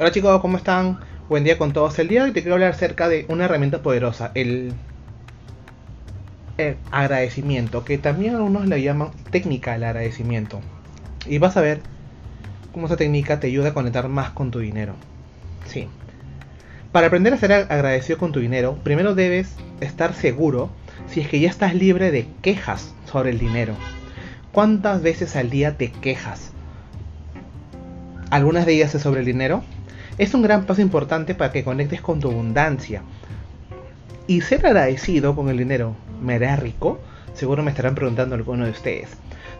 Hola chicos, ¿cómo están? Buen día con todos. El día de hoy te quiero hablar acerca de una herramienta poderosa, el, agradecimiento, que también algunos le llaman técnica del agradecimiento. Y vas a ver cómo esa técnica te ayuda a conectar más con tu dinero. Sí. Para aprender a ser agradecido con tu dinero, primero debes estar seguro si es que ya estás libre de quejas sobre el dinero. ¿Cuántas veces al día te quejas? Algunas de ellas es sobre el dinero. Es un gran paso importante para que conectes con tu abundancia. Y ser agradecido con el dinero, ¿me hará rico? Seguro me estarán preguntando algunos de ustedes.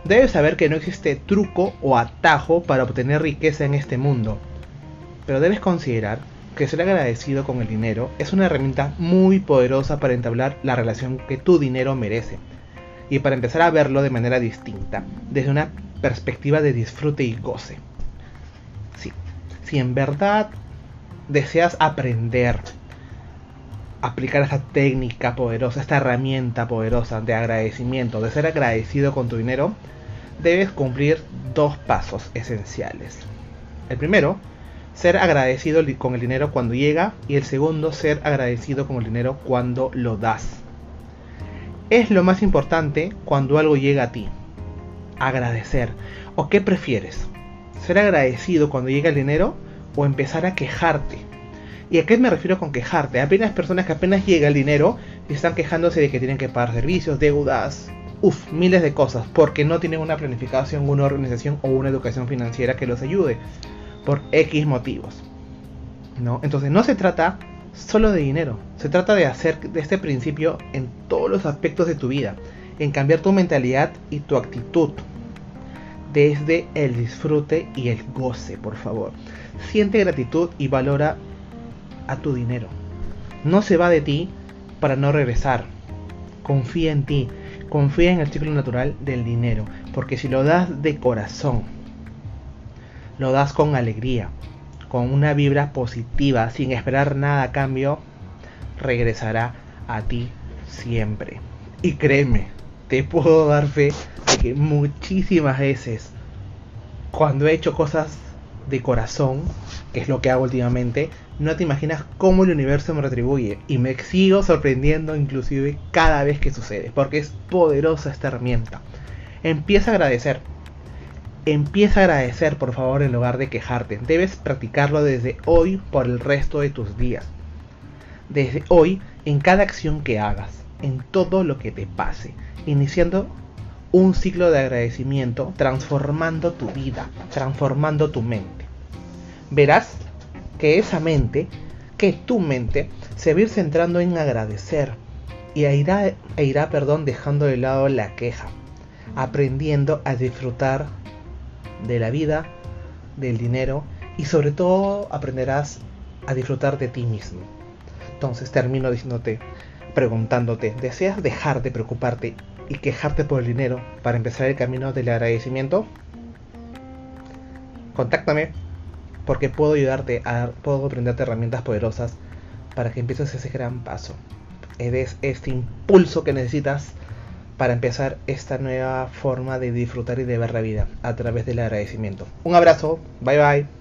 Debes saber que no existe truco o atajo para obtener riqueza en este mundo. Pero debes considerar que ser agradecido con el dinero es una herramienta muy poderosa para entablar la relación que tu dinero merece y para empezar a verlo de manera distinta, desde una perspectiva de disfrute y goce. Si en verdad deseas aprender, aplicar esta técnica poderosa, esta herramienta poderosa de agradecimiento, de ser agradecido con tu dinero, debes cumplir dos pasos esenciales. El primero, ser agradecido con el dinero cuando llega y el segundo, ser agradecido con el dinero cuando lo das es lo más importante cuando algo llega a ti? Agradecer. ¿O qué prefieres? ¿Ser agradecido cuando llega el dinero o empezar a quejarte? ¿Y a qué me refiero con quejarte? Apenas personas que apenas llega el dinero y están quejándose de que tienen que pagar servicios, deudas, uff, miles de cosas, porque no tienen una planificación, una organización o una educación financiera que los ayude, por X motivos. ¿No? Entonces no se trata solo de dinero. Se trata de hacer de este principio en todos los aspectos de tu vida, en cambiar tu mentalidad y tu actitud. Desde el disfrute y el goce, por favor. Siente gratitud y valora a tu dinero. No se va de ti para no regresar. Confía en ti. Confía en el ciclo natural del dinero. Porque si lo das de corazón, lo das con alegría, con una vibra positiva, sin esperar nada a cambio, regresará a ti siempre. Y créeme, te puedo dar fe de que muchísimas veces, cuando he hecho cosas de corazón, que es lo que hago últimamente, no te imaginas cómo el universo me retribuye. Y me sigo sorprendiendo inclusive cada vez que sucede, porque es poderosa esta herramienta. Empieza a agradecer Empieza a agradecer por favor en lugar de quejarte. Debes practicarlo desde hoy por el resto de tus días. Desde hoy en cada acción que hagas, en todo lo que te pase, iniciando un ciclo de agradecimiento, transformando tu vida, transformando tu mente. Verás que esa mente, que tu mente, se va a ir centrando en agradecer y irá, e irá perdón, dejando de lado la queja, aprendiendo a disfrutar de la vida, del dinero y sobre todo aprenderás a disfrutar de ti mismo. Entonces termino diciéndote, preguntándote, ¿deseas dejar de preocuparte y quejarte por el dinero para empezar el camino del agradecimiento? Contáctame porque puedo ayudarte a puedo aprenderte herramientas poderosas para que empieces ese gran paso. Eres este impulso que necesitas para empezar esta nueva forma de disfrutar y de ver la vida a través del agradecimiento. Un abrazo, bye bye.